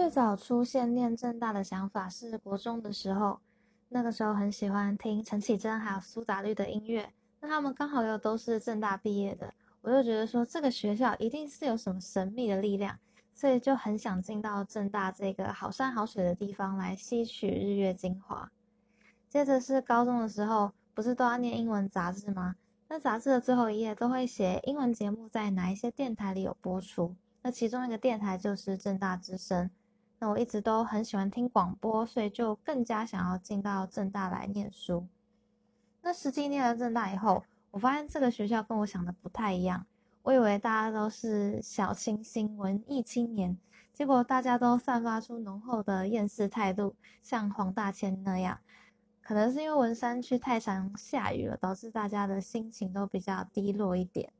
最早出现念正大的想法是国中的时候，那个时候很喜欢听陈绮贞还有苏打绿的音乐，那他们刚好又都是正大毕业的，我就觉得说这个学校一定是有什么神秘的力量，所以就很想进到正大这个好山好水的地方来吸取日月精华。接着是高中的时候，不是都要念英文杂志吗？那杂志的最后一页都会写英文节目在哪一些电台里有播出，那其中一个电台就是正大之声。那我一直都很喜欢听广播，所以就更加想要进到政大来念书。那实际念了政大以后，我发现这个学校跟我想的不太一样。我以为大家都是小清新文艺青年，结果大家都散发出浓厚的厌世态度，像黄大千那样。可能是因为文山区太常下雨了，导致大家的心情都比较低落一点。